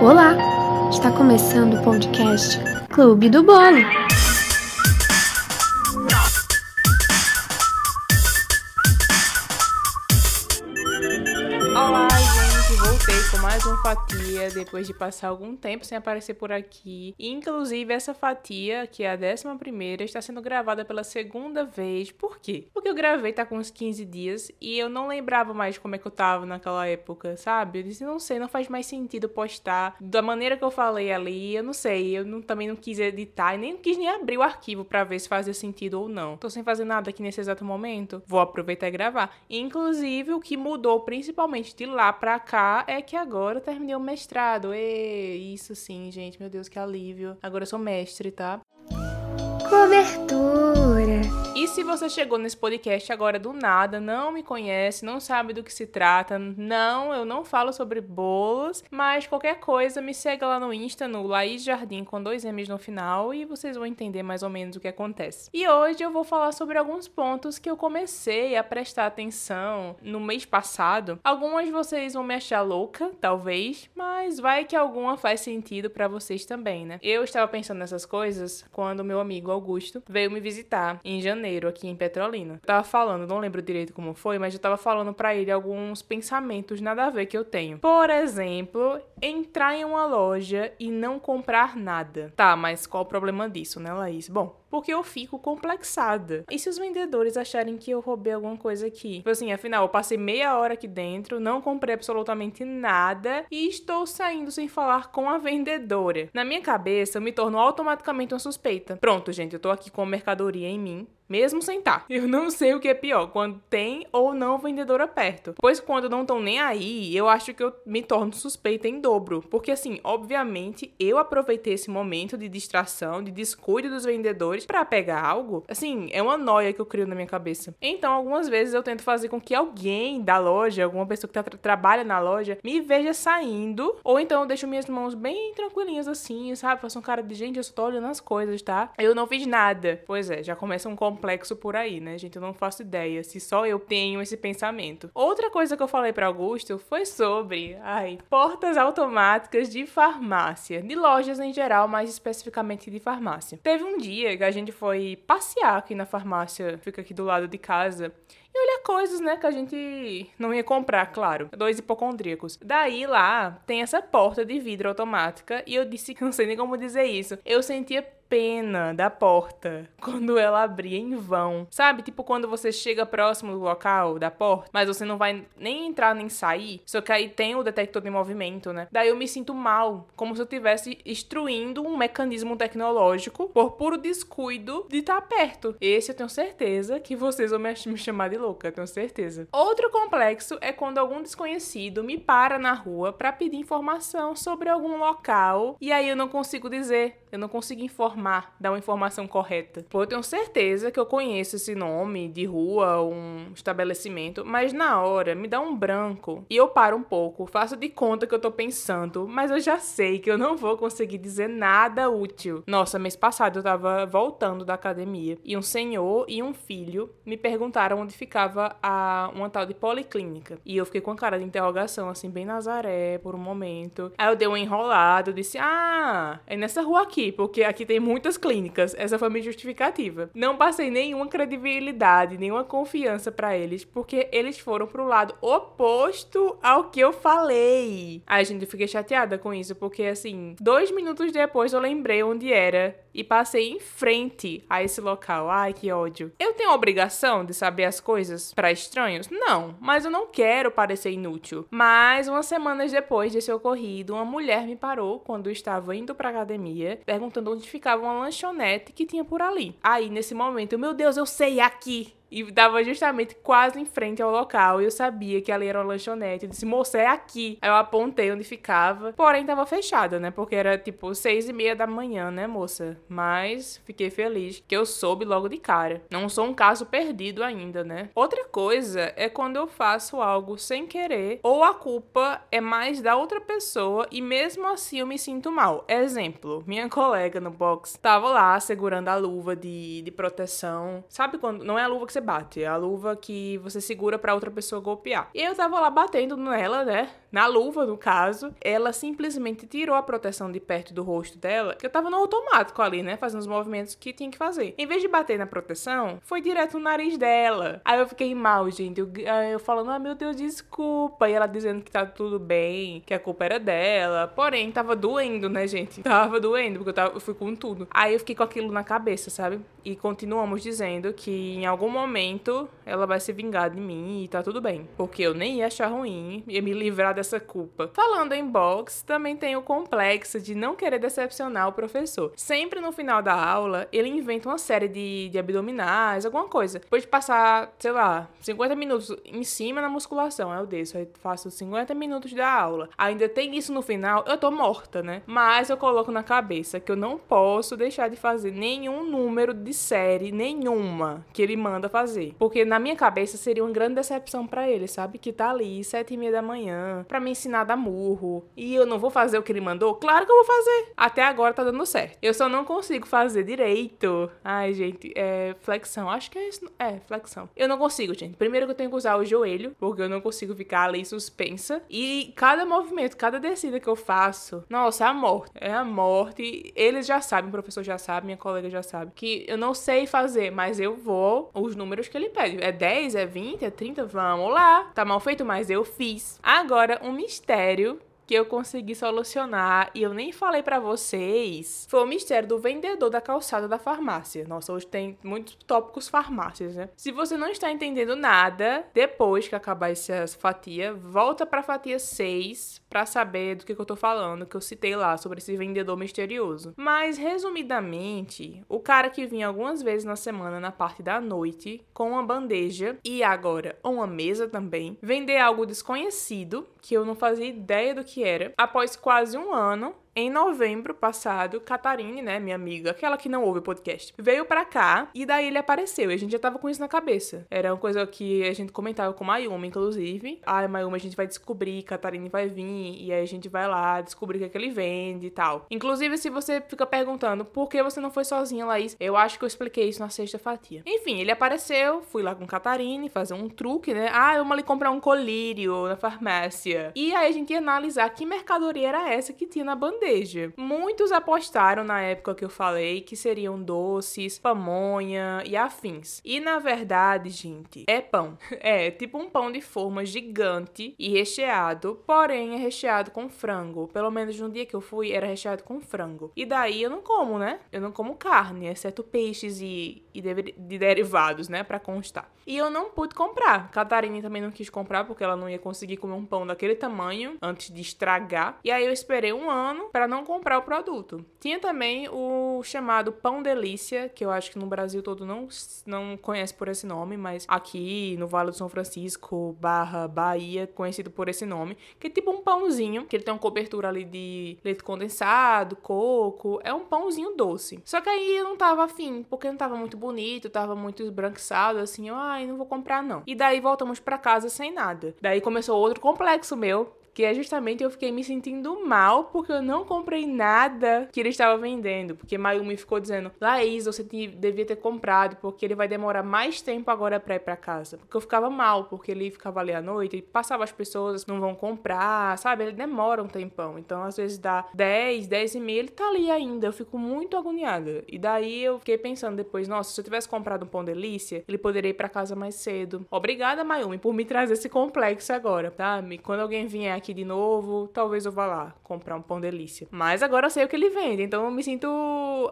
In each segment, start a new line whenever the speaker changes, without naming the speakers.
Olá! Está começando o podcast Clube do Bolo.
Fatia depois de passar algum tempo sem aparecer por aqui. Inclusive, essa fatia, que é a décima primeira, está sendo gravada pela segunda vez. Por quê? Porque eu gravei tá com uns 15 dias e eu não lembrava mais como é que eu tava naquela época, sabe? Eu disse, não sei, não faz mais sentido postar da maneira que eu falei ali, eu não sei, eu não, também não quis editar e nem quis nem abrir o arquivo para ver se fazia sentido ou não. Tô sem fazer nada aqui nesse exato momento, vou aproveitar e gravar. Inclusive, o que mudou principalmente de lá pra cá é que agora eu terminei o mestrado. E isso sim, gente, meu Deus, que alívio. Agora eu sou mestre, tá?
Cobertura.
E se você chegou nesse podcast agora do nada, não me conhece, não sabe do que se trata, não, eu não falo sobre bolos, mas qualquer coisa me segue lá no Insta, no Laís Jardim com dois M's no final e vocês vão entender mais ou menos o que acontece. E hoje eu vou falar sobre alguns pontos que eu comecei a prestar atenção no mês passado. Algumas vocês vão me achar louca, talvez, mas vai que alguma faz sentido para vocês também, né? Eu estava pensando nessas coisas quando meu amigo Augusto veio me visitar em janeiro aqui em Petrolina. Eu tava falando, não lembro direito como foi, mas eu tava falando para ele alguns pensamentos nada a ver que eu tenho. Por exemplo, entrar em uma loja e não comprar nada. Tá, mas qual o problema disso, né, Laís? Bom, porque eu fico complexada. E se os vendedores acharem que eu roubei alguma coisa aqui? Tipo assim, afinal, eu passei meia hora aqui dentro, não comprei absolutamente nada e estou saindo sem falar com a vendedora. Na minha cabeça, eu me torno automaticamente uma suspeita. Pronto, gente, eu tô aqui com mercadoria em mim, mesmo sem estar. Eu não sei o que é pior, quando tem ou não vendedora perto. Pois quando não estão nem aí, eu acho que eu me torno suspeita em dobro. Porque assim, obviamente, eu aproveitei esse momento de distração, de descuido dos vendedores para pegar algo. Assim, é uma noia que eu crio na minha cabeça. Então, algumas vezes eu tento fazer com que alguém da loja, alguma pessoa que tá, trabalha na loja, me veja saindo. Ou então eu deixo minhas mãos bem tranquilinhas assim, sabe? Faço um cara de gente, eu só tô olhando as coisas, tá? Eu não fiz nada. Pois é, já começa um complexo por aí, né, gente? Eu não faço ideia se só eu tenho esse pensamento. Outra coisa que eu falei para Augusto foi sobre, ai, portas automáticas de farmácia, de lojas em geral, mais especificamente de farmácia. Teve um dia que a gente foi passear aqui na farmácia, fica aqui do lado de casa, e olhar coisas, né, que a gente não ia comprar, claro. Dois hipocondríacos. Daí lá tem essa porta de vidro automática e eu disse que não sei nem como dizer isso. Eu sentia pena da porta quando ela abria em vão. Sabe? Tipo quando você chega próximo do local da porta, mas você não vai nem entrar nem sair. Só que aí tem o detector de movimento, né? Daí eu me sinto mal, como se eu estivesse instruindo um mecanismo tecnológico por puro descuido de estar perto. Esse eu tenho certeza que vocês vão me chamar de louca, tenho certeza. Outro complexo é quando algum desconhecido me para na rua para pedir informação sobre algum local e aí eu não consigo dizer, eu não consigo informar dar uma informação correta. Pô, eu tenho certeza que eu conheço esse nome de rua, um estabelecimento, mas na hora me dá um branco e eu paro um pouco, faço de conta que eu tô pensando, mas eu já sei que eu não vou conseguir dizer nada útil. Nossa, mês passado eu tava voltando da academia e um senhor e um filho me perguntaram onde ficava a uma tal de policlínica. E eu fiquei com a cara de interrogação, assim, bem Nazaré, por um momento. Aí eu dei um enrolado, disse: Ah, é nessa rua aqui, porque aqui tem muitas clínicas. Essa foi a minha justificativa. Não passei nenhuma credibilidade, nenhuma confiança para eles, porque eles foram pro lado oposto ao que eu falei. Aí, gente, eu fiquei chateada com isso, porque assim, dois minutos depois eu lembrei onde era e passei em frente a esse local. Ai, que ódio. Eu tenho a obrigação de saber as coisas para estranhos? Não, mas eu não quero parecer inútil. Mas umas semanas depois desse ocorrido, uma mulher me parou quando eu estava indo pra academia, perguntando onde ficava uma lanchonete que tinha por ali. Aí, nesse momento, meu Deus, eu sei aqui. E dava justamente quase em frente ao local. E eu sabia que ali era uma lanchonete. Eu disse, moça, é aqui. Aí eu apontei onde ficava. Porém, tava fechada, né? Porque era tipo seis e meia da manhã, né, moça? Mas fiquei feliz que eu soube logo de cara. Não sou um caso perdido ainda, né? Outra coisa é quando eu faço algo sem querer ou a culpa é mais da outra pessoa e mesmo assim eu me sinto mal. Exemplo, minha colega no box tava lá segurando a luva de, de proteção. Sabe quando. Não é a luva que você você bate, é a luva que você segura para outra pessoa golpear. E eu tava lá batendo nela, né? Na luva, no caso. Ela simplesmente tirou a proteção de perto do rosto dela, que eu tava no automático ali, né? Fazendo os movimentos que tinha que fazer. Em vez de bater na proteção, foi direto no nariz dela. Aí eu fiquei mal, gente. Eu, eu falando, ah, meu Deus, desculpa. E ela dizendo que tá tudo bem, que a culpa era dela. Porém, tava doendo, né, gente? Tava doendo, porque eu, tava, eu fui com tudo. Aí eu fiquei com aquilo na cabeça, sabe? E continuamos dizendo que em algum momento ela vai se vingar de mim e tá tudo bem. Porque eu nem ia achar ruim, ia me livrar dessa culpa. Falando em box, também tem o complexo de não querer decepcionar o professor. Sempre no final da aula, ele inventa uma série de, de abdominais, alguma coisa. Depois de passar, sei lá, 50 minutos em cima na musculação, eu desço, aí faço 50 minutos da aula. Ainda tem isso no final, eu tô morta, né? Mas eu coloco na cabeça que eu não posso deixar de fazer nenhum número de série, nenhuma, que ele manda fazer. Porque na minha cabeça seria uma grande decepção para ele, sabe? Que tá ali, sete e meia da manhã, pra me ensinar a dar murro. E eu não vou fazer o que ele mandou? Claro que eu vou fazer. Até agora tá dando certo. Eu só não consigo fazer direito. Ai, gente, é flexão. Acho que é isso. É, flexão. Eu não consigo, gente. Primeiro que eu tenho que usar o joelho, porque eu não consigo ficar ali suspensa. E cada movimento, cada descida que eu faço, nossa, é a morte. É a morte. Eles já sabem, o professor já sabe, minha colega já sabe, que eu não sei fazer, mas eu vou os números que ele pede. É 10, é 20, é 30, vamos lá. Tá mal feito, mas eu fiz. Agora, um mistério que eu consegui solucionar e eu nem falei para vocês foi o mistério do vendedor da calçada da farmácia. Nossa, hoje tem muitos tópicos farmácias, né? Se você não está entendendo nada, depois que acabar essa fatia, volta para fatia 6 para saber do que, que eu tô falando, que eu citei lá sobre esse vendedor misterioso. Mas resumidamente, o cara que vinha algumas vezes na semana na parte da noite com uma bandeja e agora uma mesa também, vender algo desconhecido que eu não fazia ideia do que era. Após quase um ano, em novembro passado, Catarine, né, minha amiga, aquela que não ouve o podcast, veio para cá e daí ele apareceu. E a gente já tava com isso na cabeça. Era uma coisa que a gente comentava com Mayuma, inclusive. Ah, Mayuma, a gente vai descobrir, Catarine vai vir e aí a gente vai lá descobrir o que, é que ele vende e tal. Inclusive, se você fica perguntando por que você não foi sozinha, Laís, eu acho que eu expliquei isso na sexta fatia. Enfim, ele apareceu, fui lá com Catarine fazer um truque, né? Ah, eu ali comprar um colírio na farmácia. E aí a gente ia analisar que mercadoria era essa que tinha na bandeja bandeja. Muitos apostaram na época que eu falei que seriam doces, pamonha e afins. E na verdade, gente, é pão. É tipo um pão de forma gigante e recheado, porém é recheado com frango. Pelo menos no dia que eu fui era recheado com frango. E daí eu não como, né? Eu não como carne, exceto peixes e, e de, de derivados, né, para constar. E eu não pude comprar. Catarina também não quis comprar porque ela não ia conseguir comer um pão daquele tamanho antes de estragar. E aí eu esperei um ano para não comprar o produto. Tinha também o chamado Pão Delícia, que eu acho que no Brasil todo não, não conhece por esse nome, mas aqui no Vale do São Francisco, barra Bahia, conhecido por esse nome, que é tipo um pãozinho, que ele tem uma cobertura ali de leite condensado, coco, é um pãozinho doce. Só que aí eu não tava afim, porque não tava muito bonito, tava muito esbranquiçado, assim, eu, ai, não vou comprar não. E daí voltamos para casa sem nada. Daí começou outro complexo meu, que é justamente eu fiquei me sentindo mal porque eu não comprei nada que ele estava vendendo. Porque Mayumi ficou dizendo: Laís, você devia ter comprado porque ele vai demorar mais tempo agora para ir para casa. Porque eu ficava mal, porque ele ficava ali à noite e passava as pessoas, não vão comprar, sabe? Ele demora um tempão. Então, às vezes dá 10, 10 e meia, ele tá ali ainda. Eu fico muito agoniada. E daí eu fiquei pensando depois: nossa, se eu tivesse comprado um pão delícia, ele poderia ir para casa mais cedo. Obrigada, Mayumi, por me trazer esse complexo agora, tá? Quando alguém vier aqui de novo, talvez eu vá lá comprar um pão delícia. Mas agora eu sei o que ele vende, então eu me sinto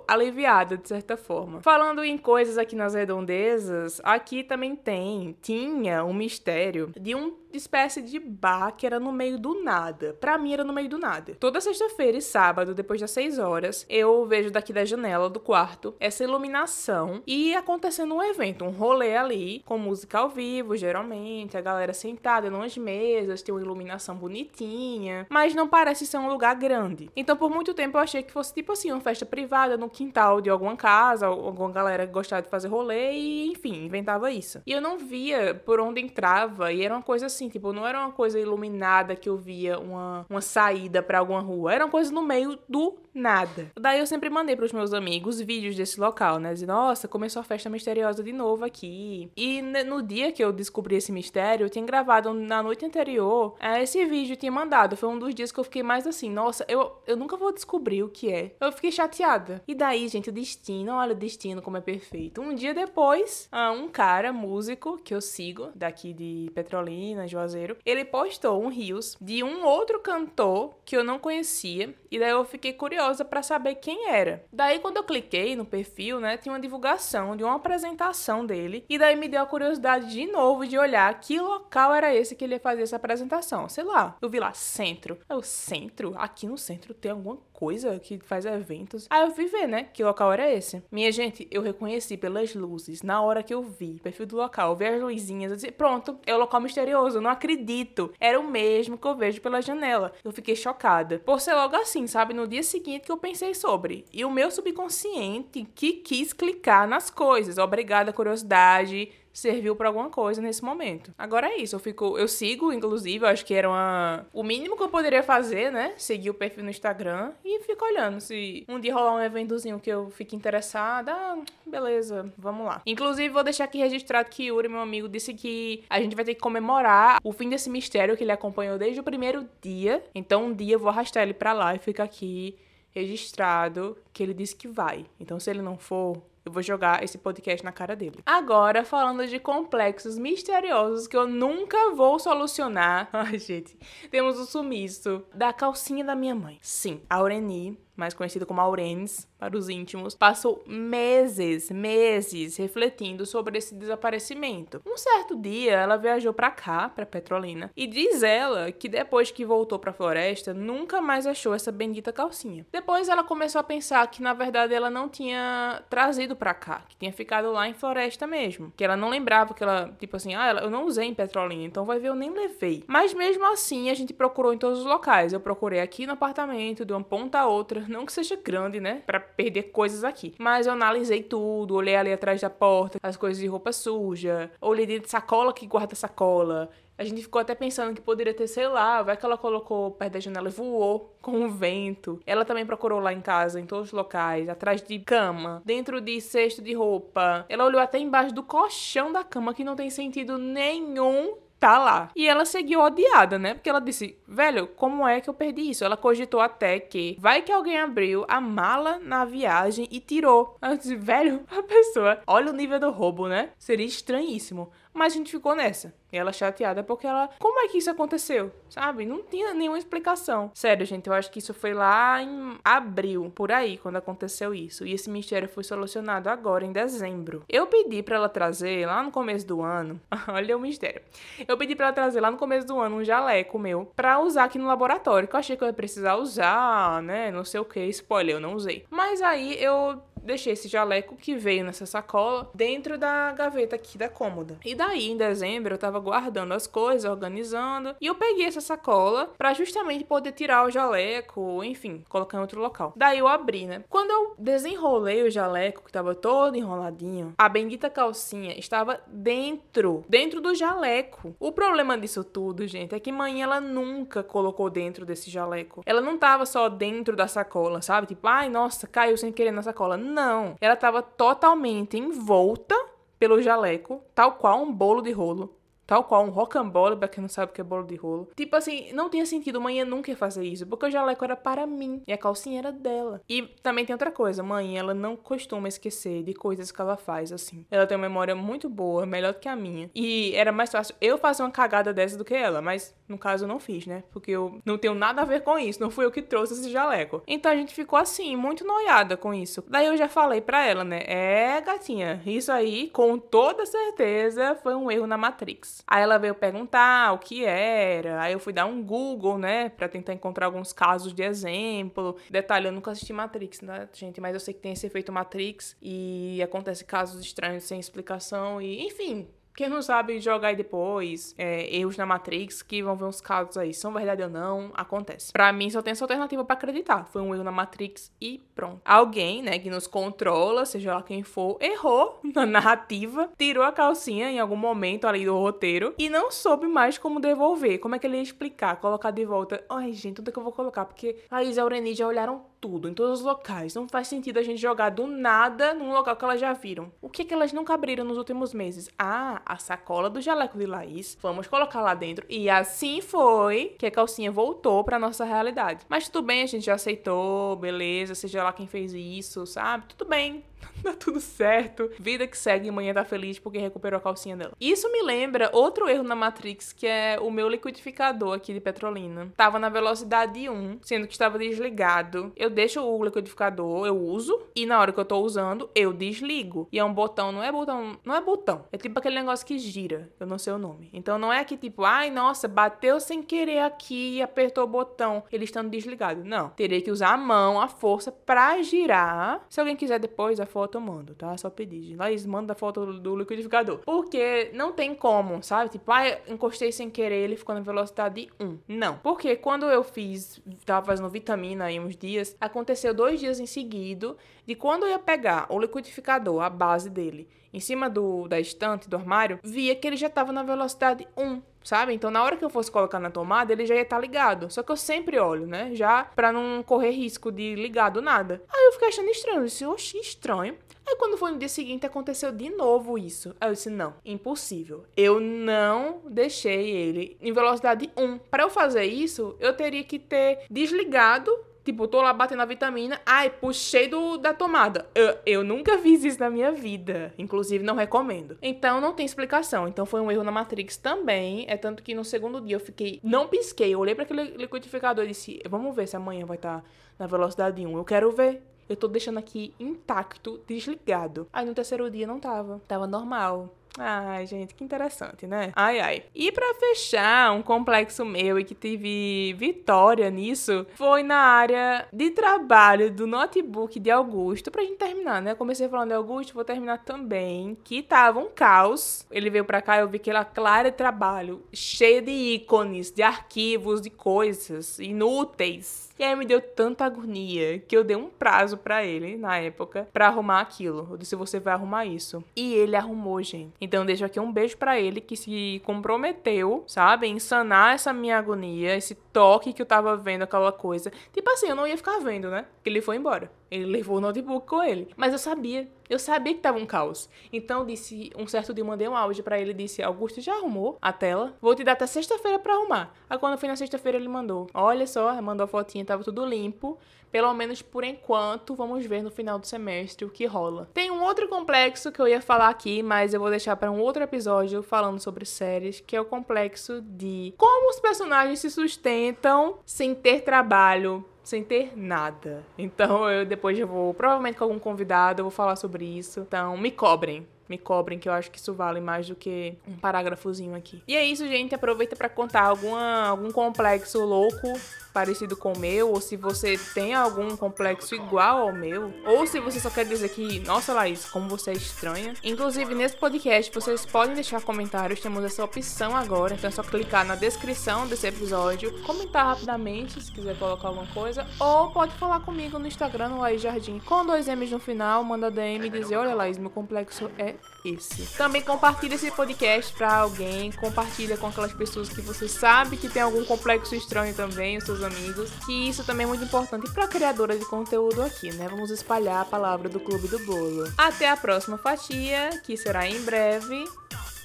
aliviada de certa forma. Falando em coisas aqui nas redondezas, aqui também tem, tinha um mistério de um espécie de bar que era no meio do nada. Para mim era no meio do nada. Toda sexta-feira e sábado, depois das 6 horas, eu vejo daqui da janela do quarto essa iluminação e acontecendo um evento, um rolê ali, com música ao vivo, geralmente, a galera sentada nas mesas, tem uma iluminação bonitinha, mas não parece ser um lugar grande. Então, por muito tempo eu achei que fosse tipo assim, uma festa privada no quintal de alguma casa, alguma galera que gostava de fazer rolê e, enfim, inventava isso. E eu não via por onde entrava e era uma coisa assim, tipo, não era uma coisa iluminada que eu via uma, uma saída para alguma rua. Era uma coisa no meio do nada. Daí eu sempre mandei pros meus amigos vídeos desse local, né? Dizendo, nossa, começou a festa misteriosa de novo aqui. E no dia que eu descobri esse mistério, eu tinha gravado na noite anterior é, esse vídeo, tinha mandado. Foi um dos dias que eu fiquei mais assim, nossa, eu, eu nunca vou descobrir o que é. Eu fiquei chateada. E daí, gente, o destino, olha o destino como é perfeito. Um dia depois, ah, um cara, músico, que eu sigo, daqui de Petrolina, Juazeiro, ele postou um rios de um outro cantor que eu não conhecia. E daí eu fiquei curiosa para saber quem era. Daí, quando eu cliquei no perfil, né, tinha uma divulgação de uma apresentação dele. E daí me deu a curiosidade de novo de olhar que local era esse que ele ia fazer essa apresentação. Sei lá, eu vi lá, centro. É o centro? Aqui no centro tem alguma coisa que faz eventos. Aí eu fui ver, né, que local era esse. Minha gente, eu reconheci pelas luzes. Na hora que eu vi o perfil do local, eu vi as luzinhas, eu disse, pronto, é o local misterioso, eu não acredito. Era o mesmo que eu vejo pela janela. Eu fiquei chocada. Por ser logo assim, sabe, no dia seguinte que eu pensei sobre. E o meu subconsciente que quis clicar nas coisas. Obrigada, curiosidade serviu para alguma coisa nesse momento. Agora é isso, eu fico, eu sigo, inclusive, eu acho que era uma, o mínimo que eu poderia fazer, né? Seguir o perfil no Instagram e fico olhando se um dia rolar um eventozinho que eu fique interessada, ah, beleza, vamos lá. Inclusive, vou deixar aqui registrado que Yuri, meu amigo, disse que a gente vai ter que comemorar o fim desse mistério que ele acompanhou desde o primeiro dia. Então, um dia eu vou arrastar ele para lá e fica aqui registrado que ele disse que vai. Então, se ele não for, eu vou jogar esse podcast na cara dele. Agora, falando de complexos misteriosos que eu nunca vou solucionar. Ai, gente. Temos o sumiço da calcinha da minha mãe. Sim, a Aureni mais conhecida como Aurenes para os íntimos, passou meses, meses refletindo sobre esse desaparecimento. Um certo dia, ela viajou para cá, para Petrolina, e diz ela que depois que voltou para a floresta, nunca mais achou essa bendita calcinha. Depois ela começou a pensar que na verdade ela não tinha trazido para cá, que tinha ficado lá em floresta mesmo, que ela não lembrava que ela, tipo assim, ah, eu não usei em Petrolina, então vai ver eu nem levei. Mas mesmo assim, a gente procurou em todos os locais. Eu procurei aqui no apartamento, de uma ponta a outra, não que seja grande, né? Pra perder coisas aqui. Mas eu analisei tudo, olhei ali atrás da porta, as coisas de roupa suja, olhei dentro de sacola que guarda sacola. A gente ficou até pensando que poderia ter, sei lá, vai que ela colocou perto da janela e voou com o vento. Ela também procurou lá em casa, em todos os locais, atrás de cama, dentro de cesto de roupa. Ela olhou até embaixo do colchão da cama, que não tem sentido nenhum tá lá. E ela seguiu odiada, né? Porque ela disse, velho, como é que eu perdi isso? Ela cogitou até que vai que alguém abriu a mala na viagem e tirou. Ela disse, velho, a pessoa, olha o nível do roubo, né? Seria estranhíssimo. Mas a gente ficou nessa. E ela chateada porque ela. Como é que isso aconteceu? Sabe? Não tinha nenhuma explicação. Sério, gente, eu acho que isso foi lá em abril, por aí, quando aconteceu isso. E esse mistério foi solucionado agora, em dezembro. Eu pedi para ela trazer lá no começo do ano. olha o mistério. Eu pedi para ela trazer lá no começo do ano um jaleco meu pra usar aqui no laboratório. Que eu achei que eu ia precisar usar, né? Não sei o que. Spoiler, eu não usei. Mas aí eu deixei esse jaleco que veio nessa sacola dentro da gaveta aqui da cômoda. E daí, em dezembro, eu tava guardando as coisas, organizando, e eu peguei essa sacola para justamente poder tirar o jaleco, enfim, colocar em outro local. Daí eu abri, né? Quando eu desenrolei o jaleco, que tava todo enroladinho, a bendita calcinha estava dentro, dentro do jaleco. O problema disso tudo, gente, é que mãe ela nunca colocou dentro desse jaleco. Ela não tava só dentro da sacola, sabe? Tipo, ai, nossa, caiu sem querer na sacola. Não. Ela estava totalmente envolta pelo jaleco, tal qual um bolo de rolo. Tal qual um rocambole, pra quem não sabe o que é bolo de rolo. Tipo assim, não tinha sentido. Mãe nunca ia fazer isso. Porque o jaleco era para mim. E a calcinha era dela. E também tem outra coisa. Mãe, ela não costuma esquecer de coisas que ela faz, assim. Ela tem uma memória muito boa, melhor do que a minha. E era mais fácil eu fazer uma cagada dessa do que ela. Mas no caso eu não fiz, né? Porque eu não tenho nada a ver com isso. Não fui eu que trouxe esse jaleco. Então a gente ficou assim, muito noiada com isso. Daí eu já falei pra ela, né? É, gatinha, isso aí, com toda certeza, foi um erro na Matrix. Aí ela veio perguntar o que era, aí eu fui dar um Google, né, para tentar encontrar alguns casos de exemplo. Detalhe, eu nunca assisti Matrix, né, gente, mas eu sei que tem esse efeito Matrix e acontece casos estranhos sem explicação e, enfim, Quem não sabe jogar aí depois, é, erros na Matrix, que vão ver uns casos aí, são verdade ou não, acontece. Pra mim só tem essa alternativa para acreditar. Foi um erro na Matrix e pronto. Alguém, né, que nos controla, seja lá quem for, errou na narrativa, tirou a calcinha em algum momento ali do roteiro e não soube mais como devolver. Como é que ele ia explicar? Colocar de volta. Ai, gente, onde é que eu vou colocar? Porque a Isa e a Aureni já olharam tudo, em todos os locais. Não faz sentido a gente jogar do nada num local que elas já viram. O que é que elas nunca abriram nos últimos meses? Ah, a sacola do jaleco de Laís. Vamos colocar lá dentro. E assim foi que a calcinha voltou pra nossa realidade. Mas tudo bem, a gente já aceitou, beleza, seja lá quem fez isso, sabe? Tudo bem. tá tudo certo. Vida que segue, manhã tá feliz porque recuperou a calcinha dela. Isso me lembra outro erro na Matrix, que é o meu liquidificador aqui de petrolina. Tava na velocidade 1, sendo que estava desligado. Eu deixo o liquidificador, eu uso, e na hora que eu tô usando, eu desligo. E é um botão, não é botão, não é botão. É tipo aquele negócio que gira, eu não sei o nome. Então não é que tipo, ai, nossa, bateu sem querer aqui e apertou o botão, ele estando desligado. Não. Terei que usar a mão, a força para girar. Se alguém quiser depois a foto, eu mando, tá? Só pedir. Laís, manda a foto do liquidificador. Porque não tem como, sabe? Tipo, ah, encostei sem querer, ele ficou na velocidade 1. Não. Porque quando eu fiz, tava fazendo vitamina aí uns dias, aconteceu dois dias em seguida de quando eu ia pegar o liquidificador, a base dele, em cima do, da estante do armário, via que ele já tava na velocidade 1 sabe? Então, na hora que eu fosse colocar na tomada, ele já ia estar tá ligado. Só que eu sempre olho, né? Já pra não correr risco de ligar do nada. Aí eu fiquei achando estranho. Eu disse, oxi, estranho. Aí quando foi no dia seguinte aconteceu de novo isso. Aí eu disse: não, impossível. Eu não deixei ele em velocidade 1. Para eu fazer isso, eu teria que ter desligado Tipo, tô lá batendo a vitamina, ai, puxei do, da tomada. Eu, eu nunca fiz isso na minha vida. Inclusive, não recomendo. Então, não tem explicação. Então, foi um erro na Matrix também. É tanto que no segundo dia eu fiquei. Não pisquei. Eu olhei para aquele liquidificador e disse: Vamos ver se amanhã vai estar tá na velocidade 1. Eu quero ver. Eu tô deixando aqui intacto, desligado. Aí no terceiro dia não tava. Tava normal. Ai, gente, que interessante, né? Ai, ai. E para fechar, um complexo meu e que tive vitória nisso foi na área de trabalho do notebook de Augusto. Pra gente terminar, né? comecei falando de Augusto, vou terminar também. Que tava um caos. Ele veio pra cá, eu vi que aquela clara de trabalho, cheia de ícones, de arquivos, de coisas inúteis e aí me deu tanta agonia que eu dei um prazo para ele, na época, para arrumar aquilo. Eu disse: você vai arrumar isso. E ele arrumou, gente. Então deixo aqui um beijo para ele que se comprometeu, sabe, em sanar essa minha agonia, esse toque que eu tava vendo aquela coisa. Tipo assim, eu não ia ficar vendo, né? Que ele foi embora. Ele levou o notebook com ele. Mas eu sabia. Eu sabia que tava um caos. Então eu disse, um certo dia eu mandei um áudio para ele disse: Augusto já arrumou a tela? Vou te dar até sexta-feira para arrumar. Aí quando foi na sexta-feira ele mandou. Olha só, mandou a fotinha, tava tudo limpo. Pelo menos por enquanto, vamos ver no final do semestre o que rola. Tem um outro complexo que eu ia falar aqui, mas eu vou deixar para um outro episódio falando sobre séries, que é o complexo de como os personagens se sustentam sem ter trabalho sem ter nada. Então eu depois eu vou, provavelmente com algum convidado, eu vou falar sobre isso. Então me cobrem me cobrem, que eu acho que isso vale mais do que um parágrafozinho aqui. E é isso, gente. Aproveita para contar alguma, algum complexo louco parecido com o meu, ou se você tem algum complexo igual ao meu, ou se você só quer dizer que, nossa, Laís, como você é estranha. Inclusive, nesse podcast, vocês podem deixar comentários, temos essa opção agora, então é só clicar na descrição desse episódio, comentar rapidamente, se quiser colocar alguma coisa, ou pode falar comigo no Instagram, no Laís Jardim, com dois M's no final, manda DM e dizer, olha, Laís, meu complexo é esse. Também compartilha esse podcast para alguém, compartilha com aquelas pessoas que você sabe que tem algum complexo estranho também, os seus amigos, que isso também é muito importante para criadora de conteúdo aqui, né? Vamos espalhar a palavra do Clube do Bolo. Até a próxima fatia, que será em breve.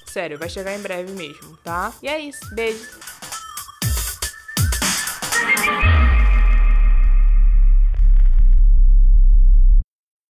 Sério, vai chegar em breve mesmo, tá? E é isso. Beijo.